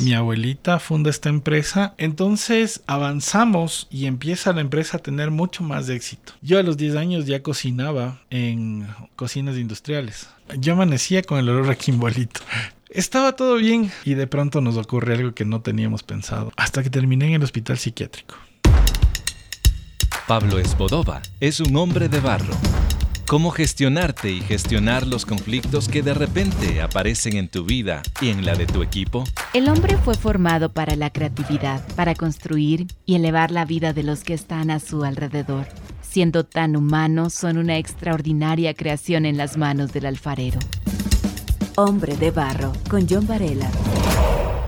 Mi abuelita funda esta empresa, entonces avanzamos y empieza la empresa a tener mucho más éxito. Yo a los 10 años ya cocinaba en cocinas industriales. Yo amanecía con el olor a quimbolito. Estaba todo bien y de pronto nos ocurre algo que no teníamos pensado, hasta que terminé en el hospital psiquiátrico. Pablo Esbodova es un hombre de barro. Cómo gestionarte y gestionar los conflictos que de repente aparecen en tu vida y en la de tu equipo. El hombre fue formado para la creatividad, para construir y elevar la vida de los que están a su alrededor. Siendo tan humanos, son una extraordinaria creación en las manos del alfarero. Hombre de Barro, con John Varela.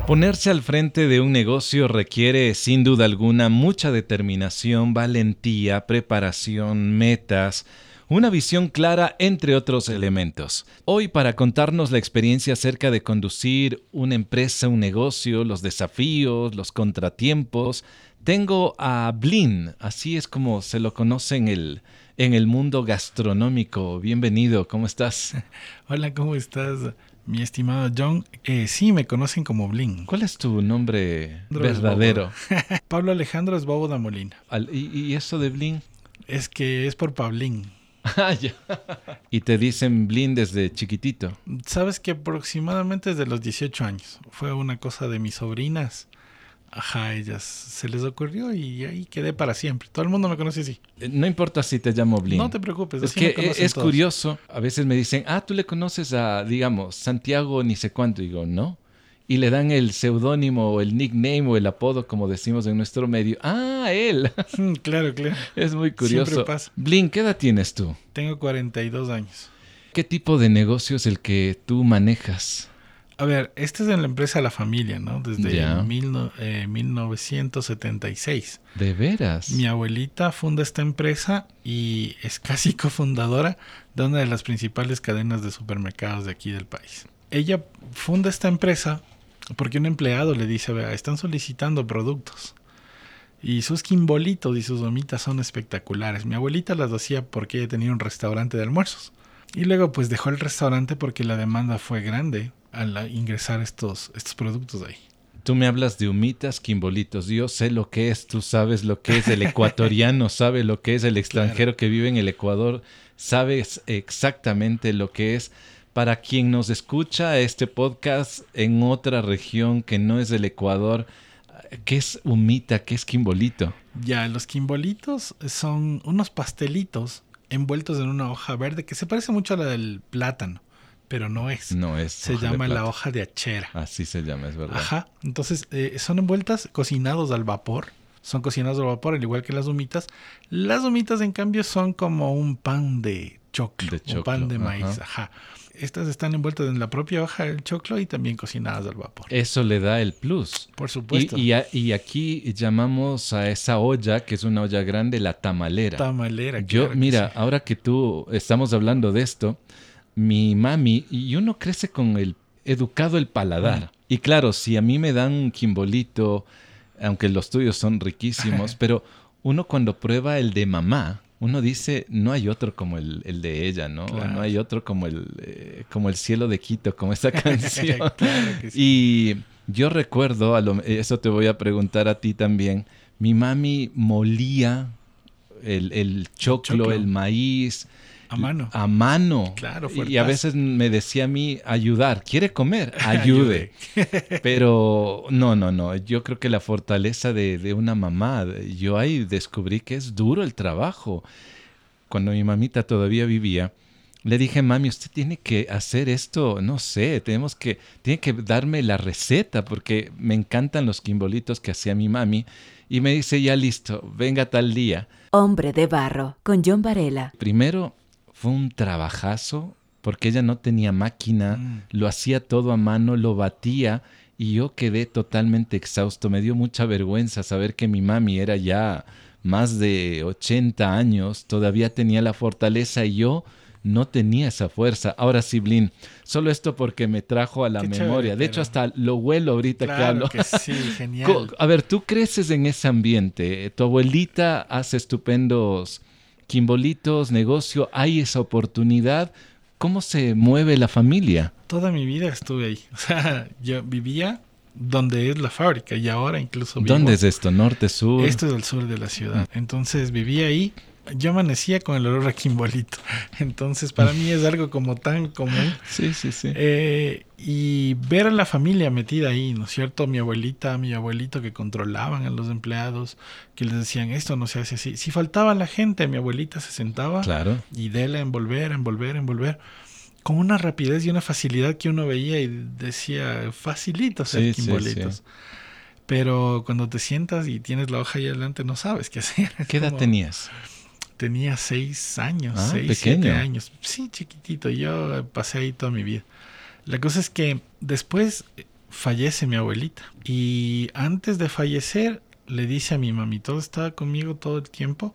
Ponerse al frente de un negocio requiere sin duda alguna mucha determinación, valentía, preparación, metas, una visión clara, entre otros elementos. Hoy, para contarnos la experiencia acerca de conducir una empresa, un negocio, los desafíos, los contratiempos, tengo a Blin, así es como se lo conoce en el, en el mundo gastronómico. Bienvenido, ¿cómo estás? Hola, ¿cómo estás? Mi estimado John, eh, sí, me conocen como Blin. ¿Cuál es tu nombre verdadero? Pablo Alejandro es Bobo Molina. ¿Y, ¿Y, eso de Blin? Es que es por Pablín. Ah, ya. y te dicen Blin desde chiquitito. Sabes que aproximadamente desde los 18 años. Fue una cosa de mis sobrinas Ajá, ellas se les ocurrió y ahí quedé para siempre. Todo el mundo me conoce así. Eh, no importa si te llamo Blin. No te preocupes. Es que es curioso. A veces me dicen, ah, tú le conoces a, digamos, Santiago ni sé cuánto. Y digo, no. Y le dan el seudónimo o el nickname o el apodo, como decimos en nuestro medio. Ah, él. Mm, claro, claro. Es muy curioso. Siempre pasa. Blin, ¿qué edad tienes tú? Tengo 42 años. ¿Qué tipo de negocio es el que tú manejas? A ver, esta es en la empresa La Familia, ¿no? Desde 1976. Eh, ¿De veras? Mi abuelita funda esta empresa y es casi cofundadora de una de las principales cadenas de supermercados de aquí del país. Ella funda esta empresa porque un empleado le dice, vea, están solicitando productos. Y sus quimbolitos y sus gomitas son espectaculares. Mi abuelita las hacía porque ella tenía un restaurante de almuerzos. Y luego pues dejó el restaurante porque la demanda fue grande al ingresar estos, estos productos ahí. Tú me hablas de humitas, quimbolitos. Yo sé lo que es, tú sabes lo que es. El ecuatoriano sabe lo que es. El extranjero que vive en el Ecuador sabes exactamente lo que es. Para quien nos escucha este podcast en otra región que no es del Ecuador, ¿qué es humita? ¿Qué es quimbolito? Ya, los quimbolitos son unos pastelitos envueltos en una hoja verde que se parece mucho a la del plátano pero no es. No es. Se llama la hoja de achera. Así se llama, es verdad. Ajá. Entonces, eh, son envueltas cocinados al vapor. Son cocinados al vapor, al igual que las humitas. Las humitas, en cambio, son como un pan de choclo, de un pan de maíz. Ajá. Estas están envueltas en la propia hoja del choclo y también cocinadas al vapor. Eso le da el plus. Por supuesto. Y, y, aquí llamamos a esa olla, que es una olla grande, la tamalera. Tamalera. Yo, mira, ahora que tú estamos hablando de esto, mi mami, y uno crece con el educado el paladar. Y claro, si a mí me dan un quimbolito, aunque los tuyos son riquísimos, pero uno cuando prueba el de mamá, uno dice, no hay otro como el, de ella, ¿no? No hay otro como el, eh, como el cielo de Quito, como esa canción. Y yo recuerdo, a eso te voy a preguntar a ti también, mi mami molía el, choclo, el maíz, a mano. A mano. Claro, Y a veces me decía a mí, ayudar. ¿Quiere comer? Ayude. Pero no, no, no. Yo creo que la fortaleza de, una mamá, yo ahí descubrí que es duro el trabajo. Cuando mi mamita todavía vivía, le dije, mami, usted tiene que hacer esto, no sé, tenemos que, tiene que darme la receta porque me encantan los quimbolitos que hacía mi mami. Y me dice, ya listo, venga tal día. Hombre de barro, con John Varela. Primero fue un trabajazo porque ella no tenía máquina, mm. lo hacía todo a mano, lo batía y yo quedé totalmente exhausto. Me dio mucha vergüenza saber que mi mami era ya más de 80 años, todavía tenía la fortaleza y yo no tenía esa fuerza. Ahora sí, Blin, solo esto porque me trajo a la memoria. de hecho, hasta lo huelo ahorita que hablo. Que sí, genial. A ver, tú creces en ese ambiente. Tu abuelita hace estupendos Quimbolitos, negocio, hay esa oportunidad. ¿Cómo se mueve la familia? Toda mi vida estuve ahí. O sea, yo vivía donde es la fábrica y ahora incluso vivo, ¿Dónde es esto? ¿Norte, sur? Esto es el sur de la ciudad. Entonces vivía ahí. Yo amanecía con el olor a quimbolito. Entonces para mí es algo como tan común. Sí, sí, sí. Eh, y ver a la familia metida ahí, ¿no es cierto? Mi abuelita, mi abuelito que controlaban a los empleados, que les decían esto no se hace así. Si faltaba la gente, mi abuelita se sentaba claro. y déle envolver, envolver, envolver con una rapidez y una facilidad que uno veía y decía, facilito hacer quimbolitos. Pero cuando te sientas y tienes la hoja ahí adelante, no sabes qué hacer. ¿Qué edad tenías? Tenía seis años, ah, seis, siete años. Sí, chiquitito. Yo pasé ahí toda mi vida. La cosa es que después fallece mi abuelita. Y antes de fallecer, le dice a mi mami, todo estaba conmigo todo el tiempo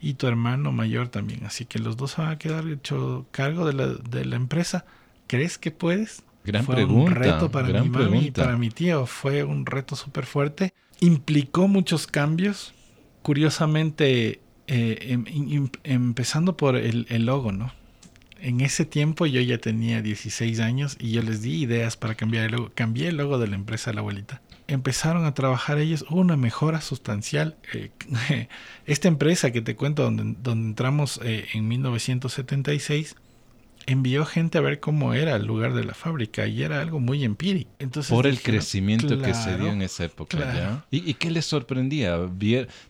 y tu hermano mayor también. Así que los dos van a quedar hecho cargo de la, de la empresa. ¿Crees que puedes? Gran fue pregunta. un reto para mi mami y para mi tío. Fue un reto súper fuerte. Implicó muchos cambios. Curiosamente, eh, em, em, empezando por el, el, logo, ¿no? En ese tiempo yo ya tenía 16 años y yo les di ideas para cambiar el logo. Cambié el logo de la empresa de la abuelita empezaron a trabajar ellos una mejora sustancial. Eh, esta empresa que te cuento, donde, donde entramos eh, en 1976, envió gente a ver cómo era el lugar de la fábrica y era algo muy empírico. Entonces Por el crecimiento que se dio en esa época, ¿ya? ¿Y, qué les sorprendía?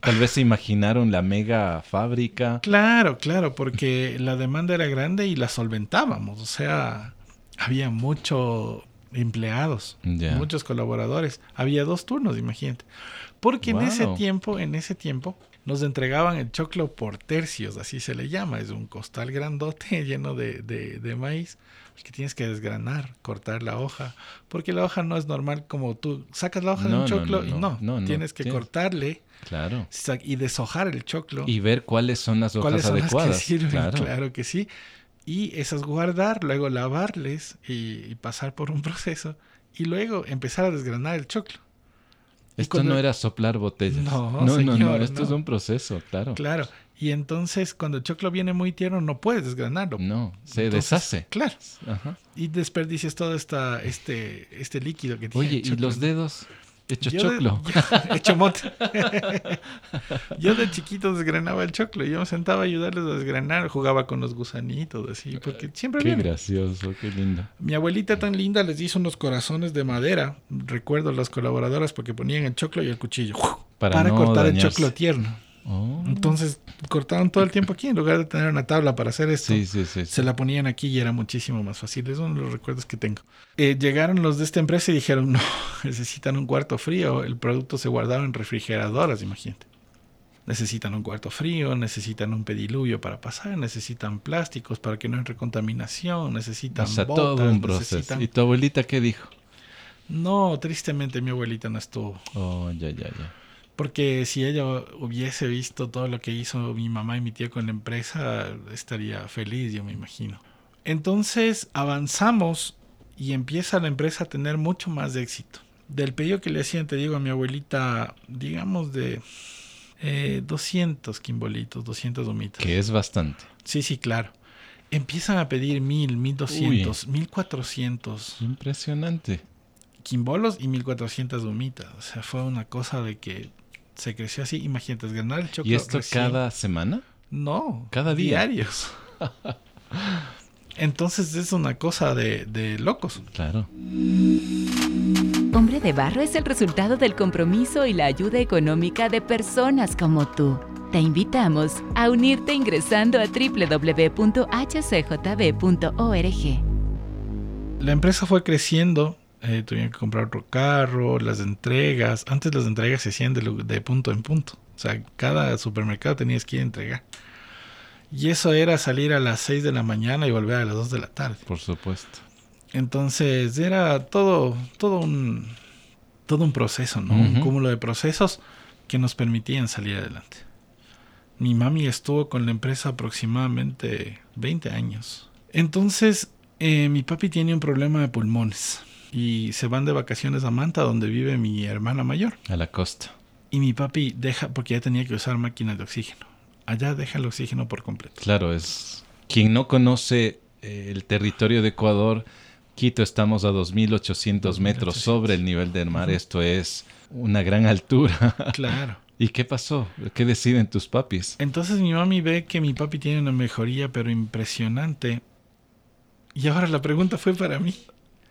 Tal vez se imaginaron la mega fábrica. Claro, claro, porque la demanda era grande y la solventábamos. O sea, había mucho empleados, muchos colaboradores. Había dos turnos, imagínate. Porque en ese tiempo, en ese tiempo, nos entregaban el choclo por tercios, así se le llama. Es un costal grandote lleno de, de, maíz que tienes que desgranar, cortar la hoja, porque la hoja no es normal como tú sacas la hoja de un choclo y no, tienes que cortarle claro. y deshojar el choclo. Y ver cuáles son las hojas adecuadas. claro que sí y esas guardar, luego lavarles y, pasar por un proceso y luego empezar a desgranar el choclo. Esto no era soplar botellas. No, no, no, esto es un proceso, claro. Claro. Y entonces cuando el choclo viene muy tierno no puedes desgranarlo. No, se deshace. Claro. Y desperdicias todo esta, este, este líquido que tiene. Oye, ¿y los dedos? Hecho choclo. hecho mote. yo de chiquito desgranaba el choclo. Yo me sentaba a ayudarles a desgranar. Jugaba con los gusanitos, así. Porque siempre. Qué gracioso, qué lindo. Mi abuelita tan linda les hizo unos corazones de madera. Recuerdo las colaboradoras porque ponían el choclo y el cuchillo. Para, cortar el choclo tierno. Oh. Entonces cortaban todo el tiempo aquí en lugar de tener una tabla para hacer esto. se la ponían aquí y era muchísimo más fácil. Esos son los recuerdos que tengo. Eh, llegaron los de esta empresa y dijeron, no, necesitan un cuarto frío. El producto se guardaba en refrigeradoras, imagínate. Necesitan un cuarto frío, necesitan un pediluvio para pasar, necesitan plásticos para que no entre contaminación, necesitan o todo un proceso. ¿Y tu abuelita qué dijo? No, tristemente mi abuelita no estuvo. Oh, ya, ya, ya. Porque si ella hubiese visto todo lo que hizo mi mamá y mi tía con la empresa, estaría feliz, yo me imagino. Entonces avanzamos y empieza la empresa a tener mucho más de éxito. Del pedido que le hacían, te digo, a mi abuelita, digamos de 200 eh, quimbolitos, 200 humitas. Que es bastante. Sí, sí, claro. Empiezan a pedir 1000, 1200, 1400. Impresionante. Quimbolos y 1400 humitas. O sea, fue una cosa de que se creció así. Imagínate, ganar el chocolate. ¿Y esto cada semana? No. Cada día. Diarios. Entonces es una cosa de, de locos. Claro. Hombre de Barro es el resultado del compromiso y la ayuda económica de personas como tú. Te invitamos a unirte ingresando a www.hcjb.org. La empresa fue creciendo eh, tuvieron que comprar otro carro, las entregas. Antes las entregas se hacían de, punto en punto. O sea, cada supermercado tenías que ir a entregar. Y eso era salir a las 6 de la mañana y volver a las 2 de la tarde. Por supuesto. Entonces era todo, todo un, todo un proceso, ¿no? Un cúmulo de procesos que nos permitían salir adelante. Mi mami estuvo con la empresa aproximadamente 20 años. Entonces, eh, mi papi tiene un problema de pulmones y se van de vacaciones a Manta, donde vive mi hermana mayor. A la costa. Y mi papi deja, porque ya tenía que usar máquinas de oxígeno. Allá deja el oxígeno por completo. Claro, es. Quien no conoce eh, el territorio de Ecuador, Quito estamos a 2.800 metros sobre el nivel del mar. Esto es una gran altura. Claro. ¿Y qué pasó? ¿Qué deciden tus papis? Entonces mi mami ve que mi papi tiene una mejoría, pero impresionante. Y ahora la pregunta fue para mí.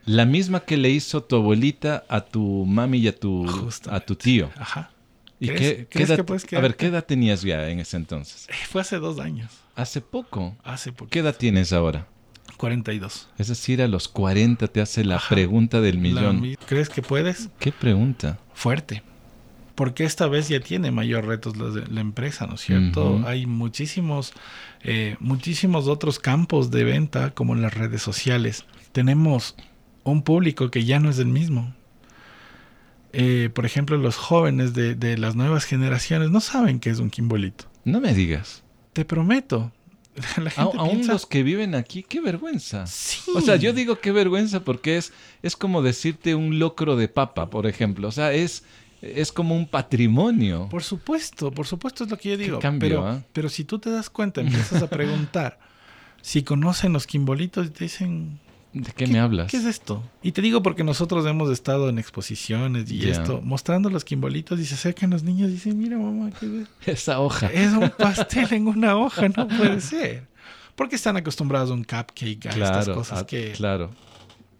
La misma que le hizo tu abuelita a tu mami y a tu, a tu tío. Ajá. ¿Y ¿Crees- qué, qué crees edad- que a ver, ¿qué edad tenías ya en ese entonces? Eh, Fue hace dos años. Hace poco. Hace poco. ¿Qué edad tienes ahora? 42. Es decir, a los 40 te hace la Ajá. pregunta del millón. mi- ¿Crees que puedes? ¿Qué pregunta? Fuerte. Porque esta vez ya tiene mayor retos la, empresa, ¿no es cierto? Hay muchísimos, eh, muchísimos otros campos de venta, como las redes sociales. Tenemos un público que ya no es el mismo. Eh, por ejemplo, los jóvenes de, de las nuevas generaciones no saben qué es un quimbolito. No me digas. Te prometo. La A- aún los que viven aquí, qué vergüenza. Sí. O sea, yo digo qué vergüenza porque es, es como decirte un locro de papa, por ejemplo. O sea, es, es como un patrimonio. Por supuesto, por supuesto es lo que yo digo. cambio, pero, ¿ah? pero si tú te das cuenta, empiezas a preguntar si conocen los quimbolitos y te dicen, ¿De qué, me hablas? ¿qué es esto? Y te digo porque nosotros hemos estado en exposiciones y esto, mostrando los quimbolitos y se acercan los niños y dicen, mira mamá, ¿qué es? Esa hoja. es un pastel en una hoja, no puede ser. Porque están acostumbrados a un cupcake, a estas cosas que, claro.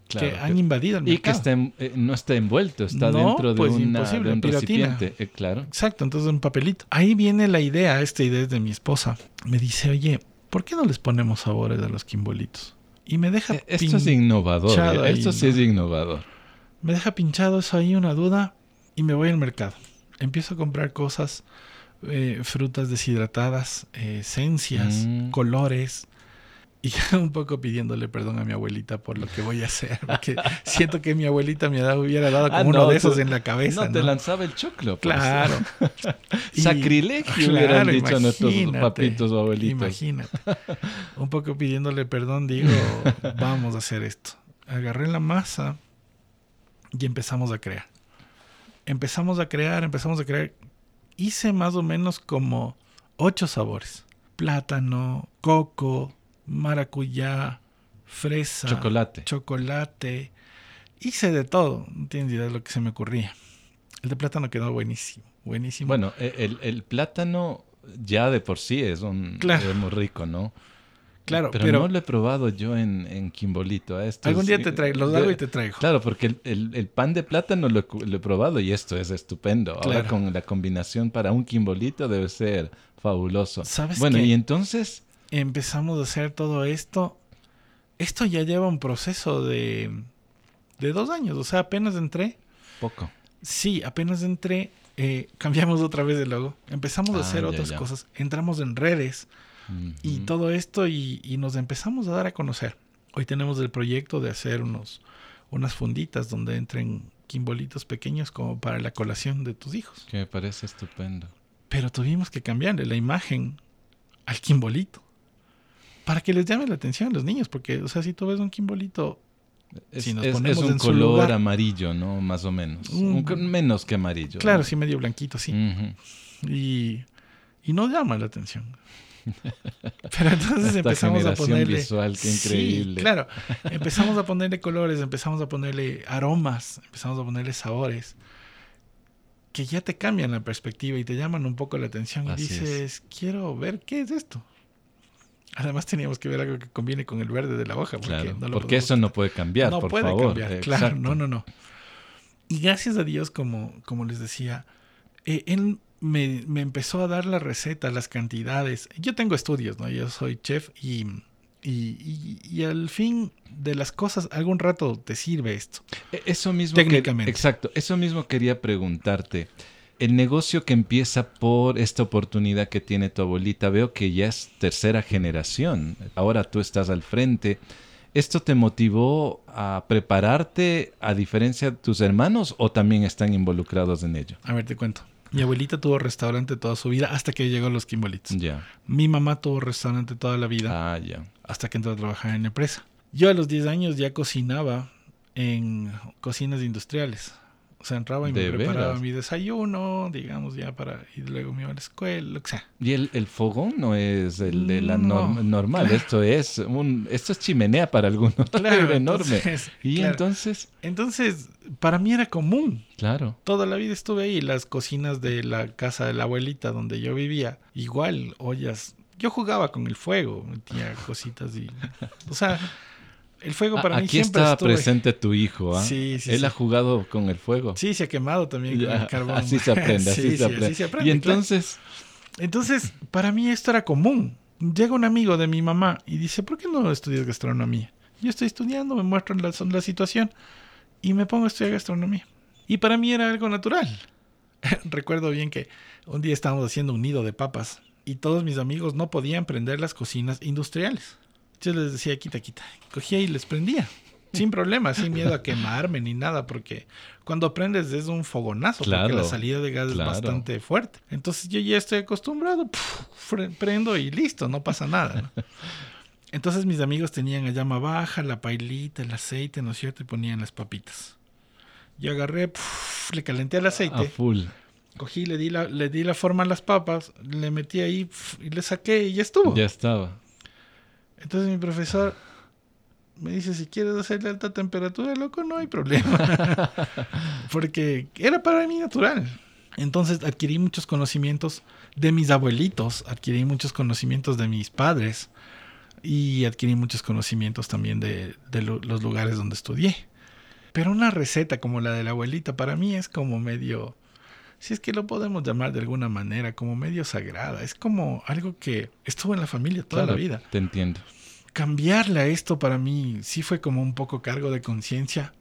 que han invadido el Y que mercado. en- eh, no está envuelto, está No, dentro de, pues, una- de un recipiente. eh, claro. Exacto, entonces un papelito. Ahí viene la idea, esta idea es de mi esposa. Me dice, oye, ¿por qué no les ponemos sabores a los quimbolitos? Y me deja, Eh, Esto es innovador. eh, ahí, Esto sí es innovador. me deja pinchado eso ahí, una duda, y me voy al mercado. Empiezo a comprar cosas, eh, frutas deshidratadas, eh, esencias, Mm. colores. Y un poco pidiéndole perdón a mi abuelita por lo que voy a hacer. Porque siento que mi abuelita me hubiera dado como Ah, uno no, de esos en la cabeza. no te lanzaba el choclo. pues. Claro. Y- Sacrilegio hubieran Claro, dicho nuestros papitos o abuelitos. Imagínate. Un poco pidiéndole perdón, digo, vamos a hacer esto. Agarré la masa y empezamos a crear. Empezamos a crear, empezamos a crear. Hice más o menos como ocho sabores. Plátano, coco, maracuyá, fresa, Chocolate. chocolate. Hice de todo. No tienes idea de lo que se me ocurría. El de plátano quedó buenísimo. Buenísimo. Bueno, e- el, el plátano ya de por sí es, un, Claro. es muy rico, ¿no? Claro, pero, pero- no lo he probado yo en, en Quimbolito. a esto Algún día te traigo, los hago y te traigo. Claro, porque el, el- el pan de plátano lo, lo he probado y esto es estupendo. Ahora con la combinación para un Quimbolito debe ser fabuloso. ¿Sabes bueno, qué? y entonces, empezamos a hacer todo esto. Esto ya lleva un proceso de, de dos años. O sea, apenas entré. poco. Sí, apenas entré. eh, cambiamos otra vez el logo. Empezamos a Ah, hacer ya, otras ya. cosas. Entramos en redes y todo esto y, y nos empezamos a dar a conocer. Hoy tenemos el proyecto de hacer unos, unas funditas donde entren quimbolitos pequeños como para la colación de tus hijos. Que me parece estupendo. Pero tuvimos que cambiarle la imagen al quimbolito. Para que les llame la atención a los niños. Porque, o sea, si tú ves un quimbolito, Es, Si nos es- ponemos es un en su color lugar. amarillo, ¿no? Más o menos. Un menos que amarillo. claro, ¿no? sí, medio blanquito, sí. Y, y no llama la atención. Pero entonces Esta empezamos a ponerle. visual, qué Sí, increíble. claro. Empezamos a ponerle colores, empezamos a ponerle aromas, empezamos a ponerle sabores. Que ya te cambian la perspectiva y te llaman un poco la atención. Y es. dices, quiero ver qué es esto. Además teníamos que ver algo que conviene con el verde de la hoja. Porque, Claro, no lo porque eso no puede cambiar, no por puede favor. cambiar, claro, Exacto. no, no, no. Y gracias a Dios, como, como les decía, eh, él me, me empezó a dar la receta, las cantidades. Yo tengo estudios, ¿no? Yo soy chef y, y, y- y al fin de las cosas, algún rato te sirve esto. E- Eso mismo que- Técnicamente. exacto, eso mismo quería preguntarte. El negocio que empieza por esta oportunidad que tiene tu abuelita, veo que ya es tercera generación. Ahora tú estás al frente. ¿Esto te motivó a prepararte a diferencia de tus hermanos o también están involucrados en ello? A ver, te cuento. Mi abuelita tuvo restaurante toda su vida hasta que llegó los Kimbolitos. Ya. Mi mamá tuvo restaurante toda la vida. Ah, ya. hasta que entró a trabajar en la empresa. Yo a los 10 años ya cocinaba en cocinas industriales. O sea, entraba y me ¿De preparaba veras? mi desayuno, digamos, ya para... Y luego me iba a la escuela, lo que sea. Y el, el fogón no es el de la No, norm- normal, claro. esto es un esto es chimenea para algunos, Claro, enorme. entonces, y claro. entonces, Entonces, para mí era común. claro, Toda la vida estuve ahí, las cocinas de la casa de la abuelita donde yo vivía, igual, ollas. Yo jugaba con el fuego, metía cositas y... O sea, el fuego para Ah, mí siempre está presente tu hijo, ¿ah? Sí, sí, Él sí. ha jugado con el fuego. Sí, se ha quemado también con el carbón. así se aprende, así Sí, se sí, aprende. así se y claro. entonces, Entonces, para mí esto era común. Llega un amigo de mi mamá y dice, ¿por qué no estudias gastronomía? Yo estoy estudiando, me muestran la, la situación y me pongo a estudiar gastronomía. Y para mí era algo natural. Recuerdo bien que un día estábamos haciendo un nido de papas y todos mis amigos no podían prender las cocinas industriales. Yo les decía, quita, quita. Cogía y les prendía. Sin problema, sin miedo a quemarme ni nada, porque cuando prendes es un fogonazo, Claro, porque la salida de gas claro. es bastante fuerte. Entonces yo ya estoy acostumbrado, prendo y listo, no pasa nada. ¿no? Entonces mis amigos tenían a llama baja, la pailita, el aceite, ¿no es cierto? Y ponían las papitas. Yo agarré, pf, le calenté el a aceite, full. cogí, le di, la, le di la forma a las papas, le metí ahí y le saqué y ya estuvo. Ya estaba. Entonces mi profesor me dice, si quieres hacerle alta temperatura, loco, no hay problema. Porque era para mí natural. Entonces adquirí muchos conocimientos de mis abuelitos, adquirí muchos conocimientos de mis padres y adquirí muchos conocimientos también de, de lo- los lugares donde estudié. Pero una receta como la de la abuelita para mí es como medio, si es que lo podemos llamar de alguna manera, como medio sagrada. Es como algo que estuvo en la familia toda Claro, la vida Te entiendo. cambiarle a esto para mí sí fue como un poco cargo de conciencia,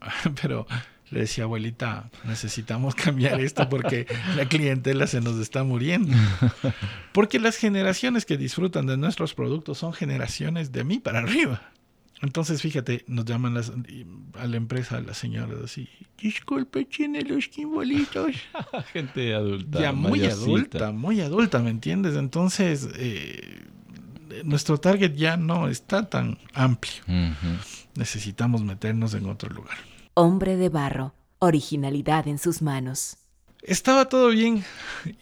pero le decía, abuelita, necesitamos cambiar esto porque la clientela se nos está muriendo. Porque las generaciones que disfrutan de nuestros productos son generaciones de mí para arriba. Entonces, fíjate, nos llaman las, a la empresa las señoras así, disculpe, tiene los quimbolitos. Gente adulta. Ya muy mayorcita. adulta, muy adulta, ¿me entiendes? Entonces, eh, nuestro target ya no está tan amplio. Necesitamos meternos en otro lugar. Hombre de barro, originalidad en sus manos. Estaba todo bien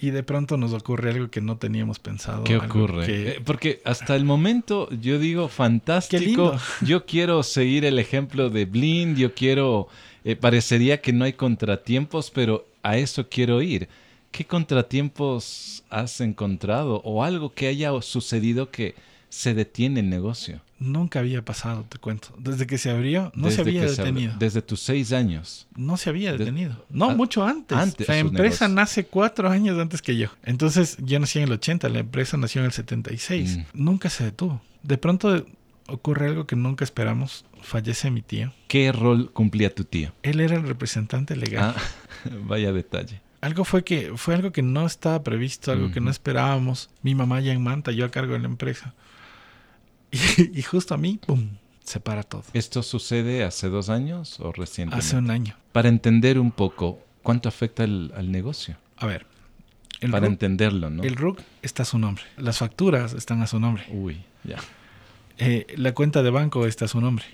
y de pronto nos ocurre algo que no teníamos pensado. ¿Qué ocurre? que- Eh, porque hasta el momento yo digo fantástico. Qué lindo. Yo quiero seguir el ejemplo de Blind. Yo quiero. eh, parecería que no hay contratiempos, pero a eso quiero ir. ¿Qué contratiempos has encontrado o algo que haya sucedido que se detiene el negocio? Nunca había pasado, te cuento. Desde que se abrió, no Desde se había se detenido. desde tus seis años. No se había de- detenido. No, mucho antes. antes la empresa negocios. nace cuatro años antes que yo. Entonces, yo nací en el 80, la empresa nació en el 76. Mm. Nunca se detuvo. De pronto ocurre algo que nunca esperamos. Fallece mi tío. ¿Qué rol cumplía tu tío? Él era el representante legal. Ah, vaya detalle. Algo fue que fue algo que no estaba previsto, algo que no esperábamos. Mi mamá ya en Manta, yo a cargo de la empresa. Y, y justo a mí, ¡pum! Se para todo. ¿Esto sucede hace dos años o recientemente? Hace un año. Para entender un poco cuánto afecta al, al negocio. A ver. El Para RUC, entenderlo, ¿no? el RUC está a su nombre. Las facturas están a su nombre. Uy, ya. Eh, la cuenta de banco está a su nombre.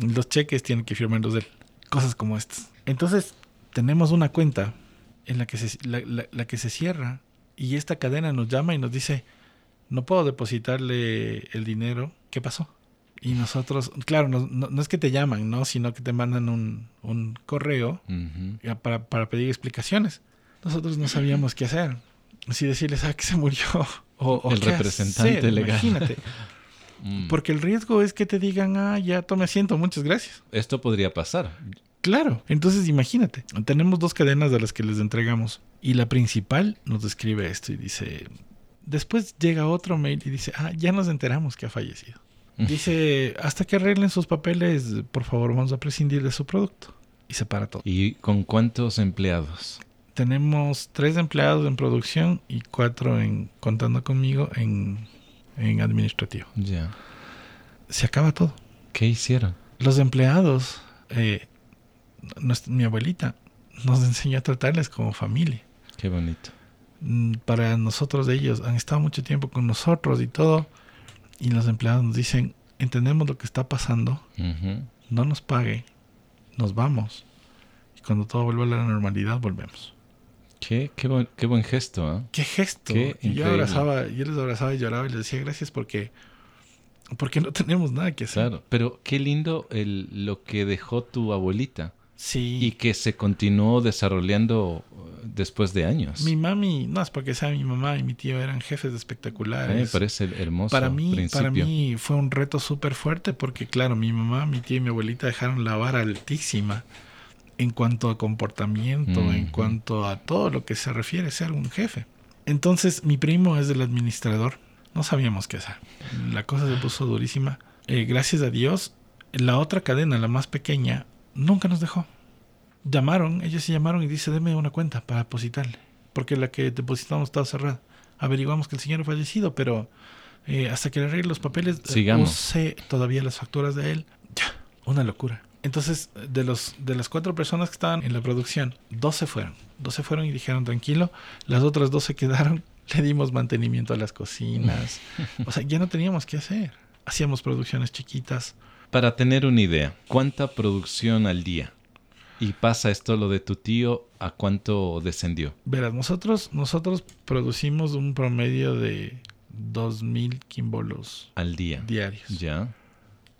Los cheques tienen que firmarlos de él. Cosas como estas. Entonces, tenemos una cuenta en la que se, la, la- la que se cierra y esta cadena nos llama y nos dice, no puedo depositarle el dinero. ¿Qué pasó? Y nosotros, claro, no, no- no es que te llaman, ¿no? Sino que te mandan un, un correo para, para pedir explicaciones. Nosotros no sabíamos qué hacer. Si decirles, ah, que se murió. O, o El qué representante hacer, legal. Imagínate. Mm. Porque el riesgo es que te digan, ah, ya tome asiento, muchas gracias. Esto podría pasar. Claro. Entonces imagínate, tenemos dos cadenas de las que les entregamos. Y la principal nos describe esto y dice, después llega otro mail y dice, ah, ya nos enteramos que ha fallecido. Dice, hasta que arreglen sus papeles, por favor, vamos a prescindir de su producto. Y se para todo. ¿Y con cuántos empleados? Tenemos tres empleados en producción y cuatro en, contando conmigo, en, en administrativo. Ya. Se acaba todo. ¿Qué hicieron? Los empleados, eh, mi abuelita, nos enseñó a tratarles como familia. Qué bonito. Mm, Para nosotros ellos han estado mucho tiempo con nosotros y todo. Y los empleados nos dicen, entendemos lo que está pasando, no nos pague, nos vamos. cuando todo vuelva a la normalidad, volvemos. Qué, qué, buen, qué buen gesto, ¿ah? Qué gesto. Qué Y yo abrazaba, yo les abrazaba y lloraba y les decía gracias porque, porque no tenemos nada que hacer. Claro, pero qué lindo el, lo que dejó tu abuelita Sí. y que se continuó desarrollando eh, después de años. Mi mami, no es porque sea mi mamá y mi tío eran jefes mí me espectaculares. parece hermoso para mí, principio. para mí fue un reto súper fuerte porque, claro, mi mamá, mi tía y mi abuelita dejaron la vara altísima en cuanto a comportamiento, en cuanto a todo lo que se refiere a ser un jefe. Entonces, mi primo es del administrador. No sabíamos qué hacer. La cosa se puso durísima. Eh, gracias a Dios, la otra cadena, la más pequeña, nunca nos dejó. Llamaron, ellos se llamaron y dice, deme una cuenta para depositarle. Porque la que depositamos estaba cerrada. Averiguamos que el señor ha fallecido, pero eh, hasta que le arregle los papeles, eh, Sigamos. usé todavía las facturas de él. Ya, una locura. Entonces, de los de las cuatro personas que estaban en la producción, dos se fueron. Dos se fueron y dijeron tranquilo. Las otras dos se quedaron. Le dimos mantenimiento a las cocinas. O sea, ya no teníamos qué hacer. Hacíamos producciones chiquitas. Para tener una idea, ¿cuánta producción al día? Y pasa esto lo de tu tío, ¿a cuánto descendió? Verás, nosotros, nosotros producimos un promedio de 2.000 quimbolos Al día. diarios. ¿Ya?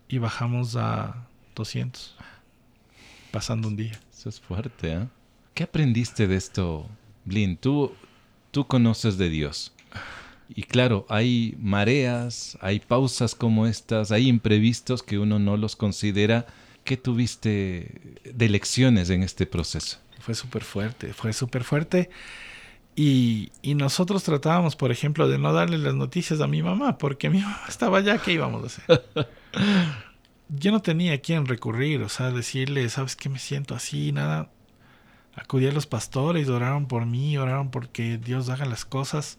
Y bajamos a 200. Pasando un día. Eso es fuerte, ¿ah? ¿Qué aprendiste de esto, Blin? Tú, tú conoces de Dios. Y claro, hay mareas, hay pausas como estas, hay imprevistos que uno no los considera. ¿Qué tuviste de lecciones en este proceso? Fue súper fuerte, fue súper fuerte. Y, y nosotros tratábamos, por ejemplo, de no darle las noticias a mi mamá, porque mi mamá estaba allá, ¿qué íbamos a hacer? Yo no tenía a quién recurrir, o sea, decirle, ¿sabes qué me siento así? Nada. Acudí a los pastores, oraron por mí, oraron porque Dios haga las cosas.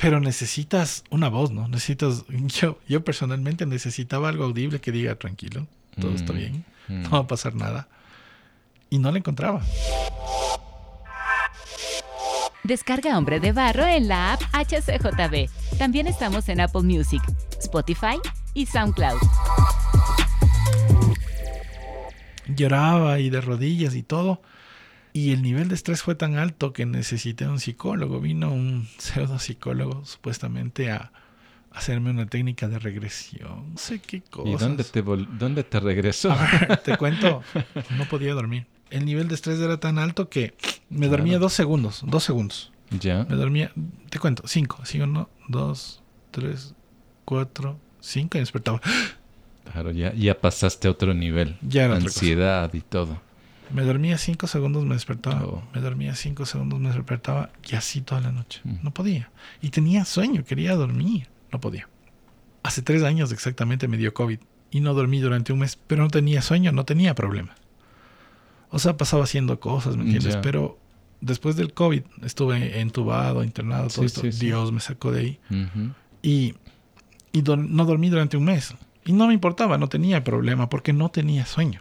Pero necesitas una voz, ¿no? Necesitas. Yo, yo personalmente necesitaba algo audible que diga tranquilo, todo está Mm, bien, mm. no va a pasar nada. Y no la encontraba. Descarga Hombre de Barro en la app HCJB. También estamos en Apple Music, Spotify y SoundCloud. lloraba y de rodillas y todo. Y el nivel de estrés fue tan alto que necesité un psicólogo. Vino un pseudo psicólogo supuestamente a hacerme una técnica de regresión. No sé qué cosas. ¿Y dónde te, dónde te regresó? A ver, te cuento, no podía dormir. El nivel de estrés era tan alto que me Claro. dormía dos segundos, dos segundos. ¿Ya? Me dormía, te cuento, cinco, así uno, dos, tres, cuatro, cinco y despertaba. Claro, ya, ya pasaste a otro nivel. Ya era cosa. Ansiedad y todo. Me dormía cinco segundos, me despertaba. Oh. Me dormía cinco segundos, me despertaba. Y así toda la noche. Mm. No podía. Y tenía sueño, quería dormir. No podía. Hace tres años exactamente me dio COVID. Y no dormí durante un mes. Pero no tenía sueño, no tenía problema. O sea, pasaba haciendo cosas, ¿me entiendes? Pero después del COVID estuve entubado, internado, todo Sí, esto. sí, sí. Dios me sacó de ahí. Y, no dormí durante un mes. Y no me importaba, no tenía problema porque no tenía sueño.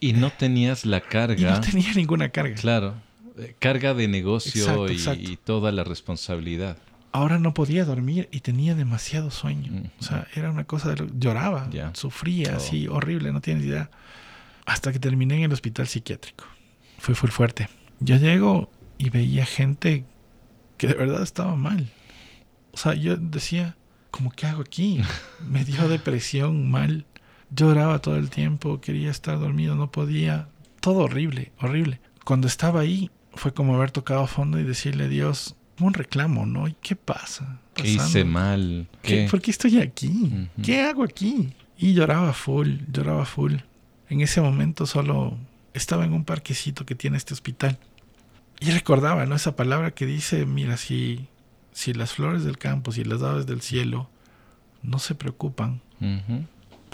Y no tenías la carga. Y no tenía ninguna carga. Claro. eh, Carga de negocio Exacto, y, exacto. y toda la responsabilidad. ahora no podía dormir y tenía demasiado sueño. O sea, era una cosa de lo- lloraba, sufría Oh. así horrible, no tienes idea. Hasta que terminé en el hospital psiquiátrico. Fue full fuerte. Yo llego y veía gente que de verdad estaba mal. O sea, yo decía, ¿cómo qué hago aquí? Me dio depresión mal. Lloraba todo el tiempo, quería estar dormido, no podía. Todo horrible, horrible. Cuando estaba ahí, fue como haber tocado fondo y decirle a Dios, un reclamo, ¿no? ¿Y qué pasa? ¿Qué hice Pasando. mal? ¿Qué- ¿Qué? ¿Por qué estoy aquí? ¿Qué hago aquí? Y lloraba full, lloraba full. En ese momento solo estaba en un parquecito que tiene este hospital. Y recordaba, ¿no? Esa palabra que dice, mira, si, si las flores del campo, si las aves del cielo no se preocupan, Ujú,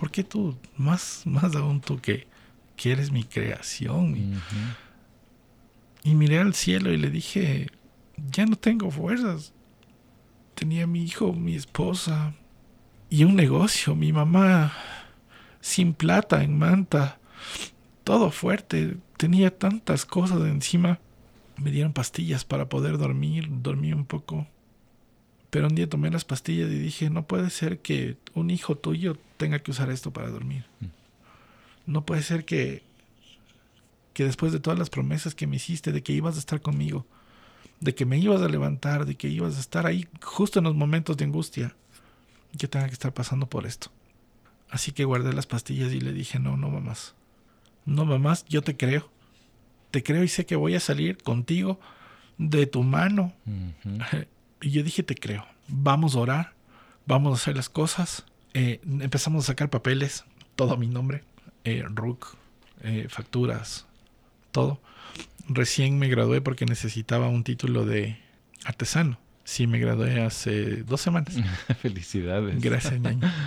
¿por qué tú, más, más aún tú que, que eres mi creación? Y miré al cielo y le dije, ya no tengo fuerzas. Tenía mi hijo, mi esposa y un negocio, mi mamá sin plata en manta, todo fuerte, tenía tantas cosas encima. Me dieron pastillas para poder dormir, dormí un poco. Pero un día tomé las pastillas y dije, no puede ser que un hijo tuyo tenga que usar esto para dormir. No puede ser que que después de todas las promesas que me hiciste de que ibas a estar conmigo, de que me ibas a levantar, de que ibas a estar ahí justo en los momentos de angustia, que tenga que estar pasando por esto. Así que guardé las pastillas y le dije, no, no mamás. No mamás, yo te creo. Te creo y sé que voy a salir contigo de tu mano. Y yo dije, te creo. Vamos a orar, vamos a hacer las cosas. Eh, empezamos a sacar papeles, todo mi nombre, eh, RUC, eh, facturas, todo. Recién me gradué porque necesitaba un título de artesano. Sí, me gradué hace dos semanas. Felicidades. Gracias, ñaño.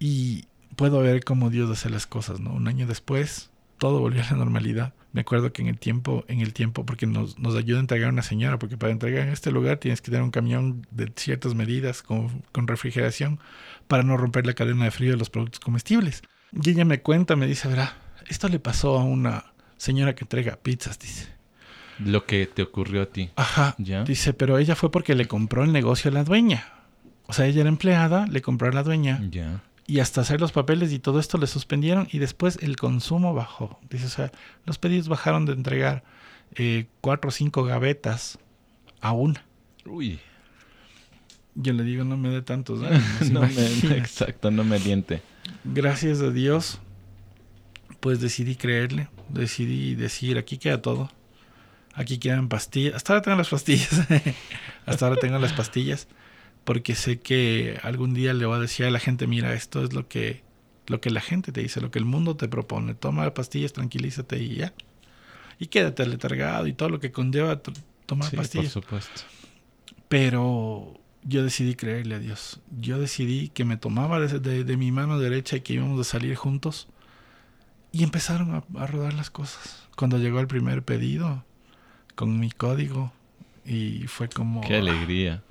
Y puedo ver cómo Dios hace las cosas, ¿no? Un año después, todo volvió a la normalidad. Me acuerdo que en el tiempo, en el tiempo, porque nos, nos ayuda a entregar una señora, porque para entregar en este lugar tienes que tener un camión de ciertas medidas con, con refrigeración para no romper la cadena de frío de los productos comestibles. Y ella me cuenta, me dice, verá, esto le pasó a una señora que entrega pizzas, dice. Lo que te ocurrió a ti. Ajá. ¿Ya? Dice, pero ella fue porque le compró el negocio a la dueña. O sea, ella era empleada, le compró a la dueña. Ya. Y hasta hacer los papeles y todo esto le suspendieron y después el consumo bajó. Dice, o sea, los pedidos bajaron de entregar eh, cuatro o cinco gavetas a una. Uy. Yo le digo, no me dé tantos ánimos, No me- exacto, no me aliente. Gracias a Dios, pues decidí creerle, decidí decir, aquí queda todo. Aquí quedan pastillas. Hasta ahora tengo las pastillas. Hasta ahora tengo las pastillas. Porque sé que algún día le voy a decir a la gente, mira, esto es lo que, lo que la gente te dice, lo que el mundo te propone. Toma pastillas, tranquilízate y ya. Y quédate letargado y todo lo que conlleva tomar Sí, por pastillas. supuesto. Pero yo decidí creerle a Dios. Yo decidí que me tomaba de, de- de mi mano derecha y que íbamos a salir juntos. Y empezaron a, a rodar las cosas. Cuando llegó el primer pedido, con mi código, y fue como... Qué alegría.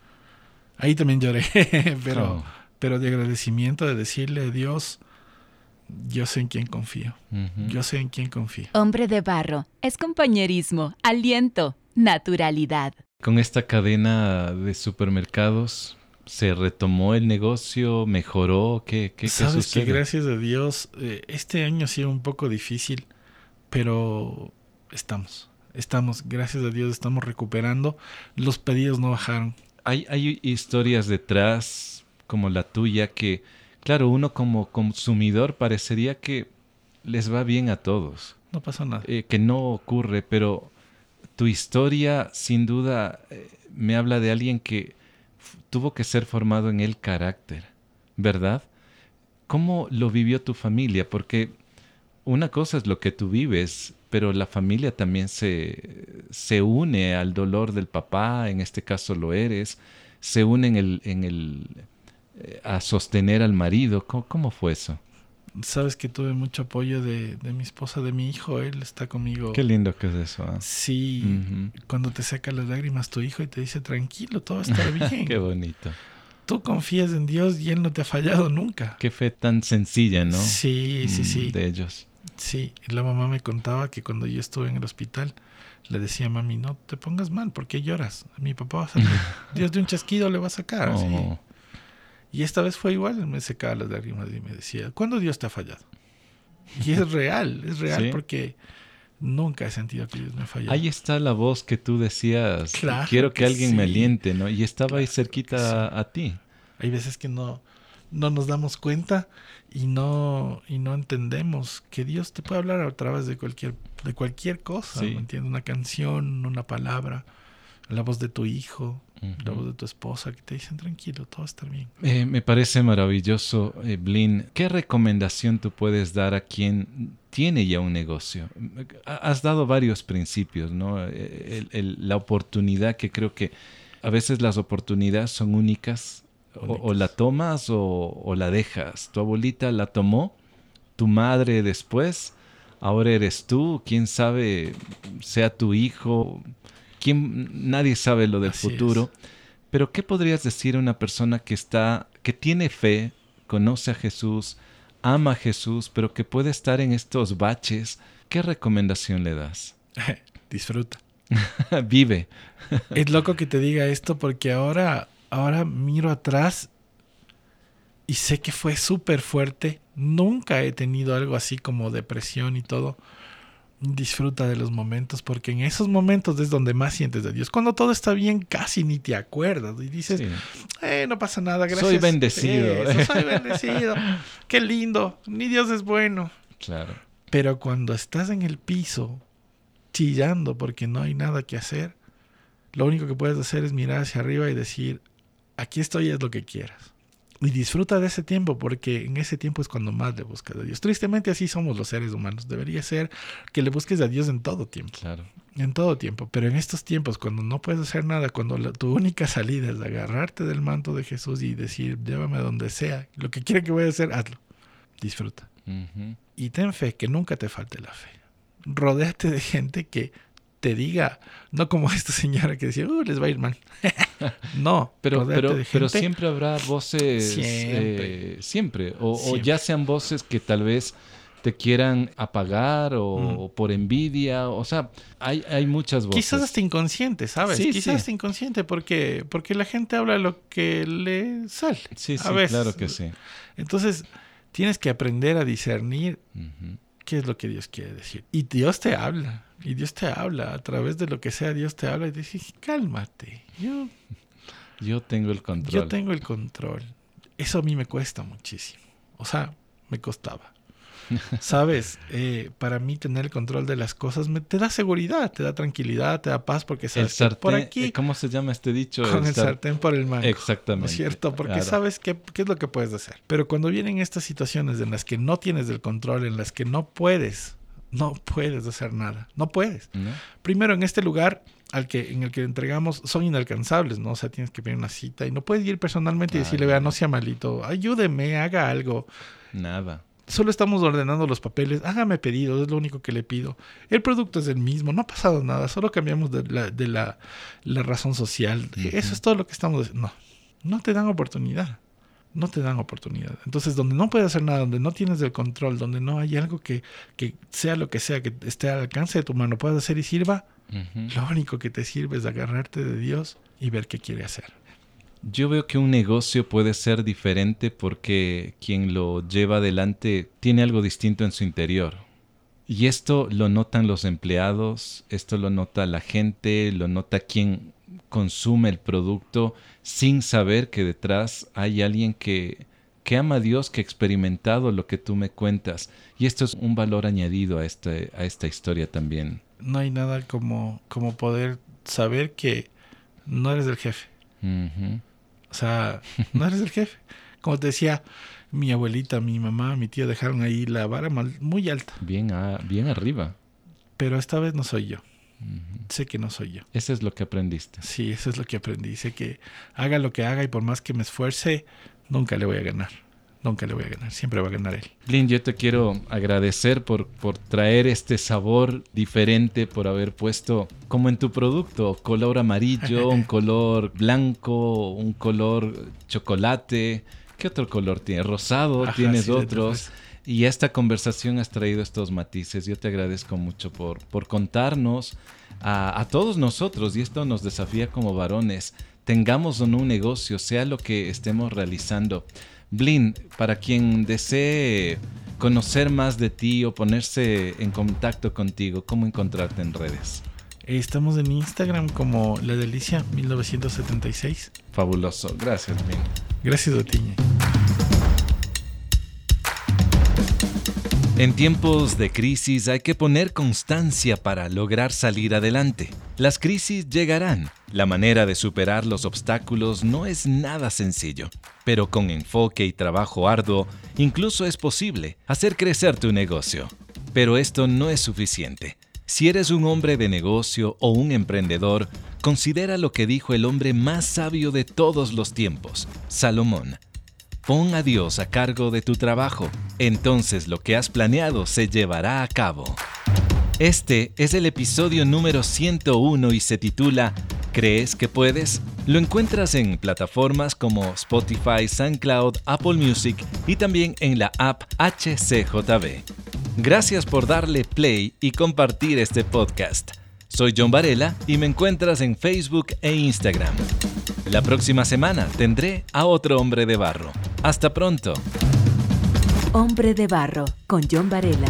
Ahí también lloré, pero, Oh. pero de agradecimiento, de decirle a Dios, yo sé en quién confío. Yo sé en quién confío. Hombre de barro es compañerismo, aliento, naturalidad. Con esta cadena de supermercados, ¿se retomó el negocio? ¿Mejoró? ¿Qué, qué, qué Sabes sucede? que gracias a Dios, eh, este año ha sido un poco difícil, pero estamos, estamos, gracias a Dios estamos recuperando. Los pedidos no bajaron. Hay, hay historias detrás, como la tuya, que, claro, uno como consumidor parecería que les va bien a todos, No pasó nada. eh, que no ocurre, pero tu historia sin duda eh, me habla de alguien que tuvo que ser formado en el carácter, ¿verdad? ¿Cómo lo vivió tu familia? Porque una cosa es lo que tú vives, pero la familia también se, se une al dolor del papá, en este caso lo eres, se une en el, en el eh, a sostener al marido. ¿Cómo, cómo fue eso? Sabes que tuve mucho apoyo de, de mi esposa, de mi hijo, él está conmigo. Qué lindo que es eso. ¿ah? Sí, cuando te saca las lágrimas tu hijo y te dice, tranquilo, todo estar bien. Qué bonito. Tú confías en Dios y Él no te ha fallado nunca. Qué fe tan sencilla, ¿no? Sí, sí, Mm, sí. De ellos. Sí, la mamá me contaba que cuando yo estuve en el hospital, le decía a mami, no te pongas mal, ¿por qué lloras? Mi papá va a salir. Dios de un chasquido le va a sacar. Oh, Y esta vez fue igual, me secaba las lágrimas y me decía, ¿cuándo Dios te ha fallado? Y es real, es real Sí. porque nunca he sentido que Dios me ha fallado. Ahí está la voz que tú decías. Claro Quiero que, que alguien me sí. aliente, ¿no? Y estaba ahí Claro que cerquita a, a ti. Hay veces que no, no nos damos cuenta y no, y no entendemos que Dios te puede hablar a través de cualquier, de cualquier cosa, Sí. ¿me entiendes? Una canción, una palabra, la voz de tu hijo, la voz de tu esposa que te dicen tranquilo, todo estar bien. Eh, me parece maravilloso, eh, Blin. ¿Qué recomendación tú puedes dar a quien tiene ya un negocio? Ha- Has dado varios principios, ¿no? Eh, el- el- la oportunidad que creo que a veces las oportunidades son únicas. O, o la tomas o, o la dejas. Tu abuelita la tomó, tu madre después, ahora eres tú, quién sabe, sea tu hijo, quién, nadie sabe lo del Así es. futuro. Pero ¿qué podrías decir a una persona que está, que tiene fe, conoce a Jesús, ama a Jesús, pero que puede estar en estos baches? ¿Qué recomendación le das? Disfruta. Vive. es loco que te diga esto porque ahora, ahora miro atrás y sé que fue súper fuerte. Nunca he tenido algo así como depresión y todo. disfruta de los momentos porque en esos momentos es donde más sientes de Dios. Cuando todo está bien, casi ni te acuerdas y dices, eh, no pasa nada, gracias. Soy bendecido. soy bendecido. Qué lindo, ni Dios es bueno. Claro. Pero cuando estás en el piso chillando porque no hay nada que hacer, lo único que puedes hacer es mirar hacia arriba y decir, aquí estoy, es lo que quieras. Y disfruta de ese tiempo porque en ese tiempo es cuando más le buscas a Dios. Tristemente así somos los seres humanos. Debería ser que le busques a Dios en todo tiempo. Claro. En todo tiempo. Pero en estos tiempos, cuando no puedes hacer nada, cuando tu única salida es agarrarte del manto de Jesús y decir, llévame a donde sea, lo que quiera que voy a hacer, hazlo. Disfruta. Y ten fe, que nunca te falte la fe. Rodéate de gente que te diga, no como esta señora que decía, uh, les va a ir mal. no, pero, pero, pero siempre habrá voces, siempre, eh, O, ya sean voces que tal vez te quieran apagar o, por envidia, o sea, hay, hay muchas voces. Quizás hasta inconsciente, ¿sabes? Quizás hasta inconsciente porque, porque la gente habla lo que le sale. Sí, sí, claro que sí. Entonces, tienes que aprender a discernir qué es lo que Dios quiere decir. Y Dios te habla, y Dios te habla, a través de lo que sea, Dios te habla y dice, cálmate, yo... Yo tengo el control. Yo tengo el control. Eso a mí me cuesta muchísimo. O sea, me costaba. Sabes, eh, para mí tener el control de las cosas me, te da seguridad, te da tranquilidad, te da paz porque sabes por aquí. Eh, ¿Cómo se llama este dicho? Con el, sartén por el mango. Exactamente. cierto? Porque sabes qué, qué, es lo que puedes hacer. Pero cuando vienen estas situaciones en las que no tienes el control, en las que no puedes, no puedes hacer nada. No puedes. Primero, en este lugar al que, en el que entregamos son inalcanzables, ¿no? O sea, tienes que pedir una cita y no puedes ir personalmente y decirle, vea, no sea malito, ayúdeme, haga algo. Nada solo estamos ordenando los papeles, hágame pedido, es lo único que le pido. El producto es el mismo, no ha pasado nada, solo cambiamos de la, de la, razón social. Eso es todo lo que estamos No, no te dan oportunidad. No te dan oportunidad. Entonces, donde no puedes hacer nada, donde no tienes el control, donde no hay algo que, que sea lo que sea, que esté al alcance de tu mano, puedas hacer y sirva, lo único que te sirve es agarrarte de Dios y ver qué quiere hacer. Yo veo que un negocio puede ser diferente porque quien lo lleva adelante tiene algo distinto en su interior. Y esto lo notan los empleados, esto lo nota la gente, lo nota quien consume el producto sin saber que detrás hay alguien que, que ama a Dios, que ha experimentado lo que tú me cuentas. Y esto es un valor añadido a, este, a esta historia también. No hay nada como, como poder saber que no eres el jefe. O sea, no eres el jefe. Como te decía, mi abuelita, mi mamá, mi tío dejaron ahí la vara muy alta. Bien, bien arriba. Pero esta vez no soy yo. Sé que no soy yo. Eso es lo que aprendiste. Sí, eso es lo que aprendí. Sé que haga lo que haga y por más que me esfuerce, nunca le voy a ganar nunca le voy a ganar, siempre va a ganar él. Lynn, yo te quiero agradecer por, por traer este sabor diferente, por haber puesto como en tu producto, color amarillo, un color blanco, un color chocolate. ¿Qué otro color tiene? Rosado, tienes otros. Y esta conversación has traído estos matices. Yo te agradezco mucho por, por contarnos a, a todos nosotros, y esto nos desafía como varones, tengamos o no un negocio, sea lo que estemos realizando Blin, para quien desee conocer más de ti o ponerse en contacto contigo, ¿cómo encontrarte en redes? Estamos en Instagram como La Delicia 1976. Fabuloso, gracias Blin. Gracias a ti. En tiempos de crisis hay que poner constancia para lograr salir adelante. Las crisis llegarán. La manera de superar los obstáculos no es nada sencillo, pero con enfoque y trabajo arduo, incluso es posible hacer crecer tu negocio. Pero esto no es suficiente. Si eres un hombre de negocio o un emprendedor, considera lo que dijo el hombre más sabio de todos los tiempos, Salomón. Pon a Dios a cargo de tu trabajo, entonces lo que has planeado se llevará a cabo. Este es el episodio número 101 y se titula ¿Crees que puedes? Lo encuentras en plataformas como Spotify, SoundCloud, Apple Music y también en la app HCJB. Gracias por darle play y compartir este podcast. Soy John Varela y me encuentras en Facebook e Instagram. La próxima semana tendré a otro hombre de barro. Hasta pronto. Hombre de barro con John Varela.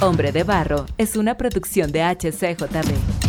Hombre de Barro es una producción de HCJB.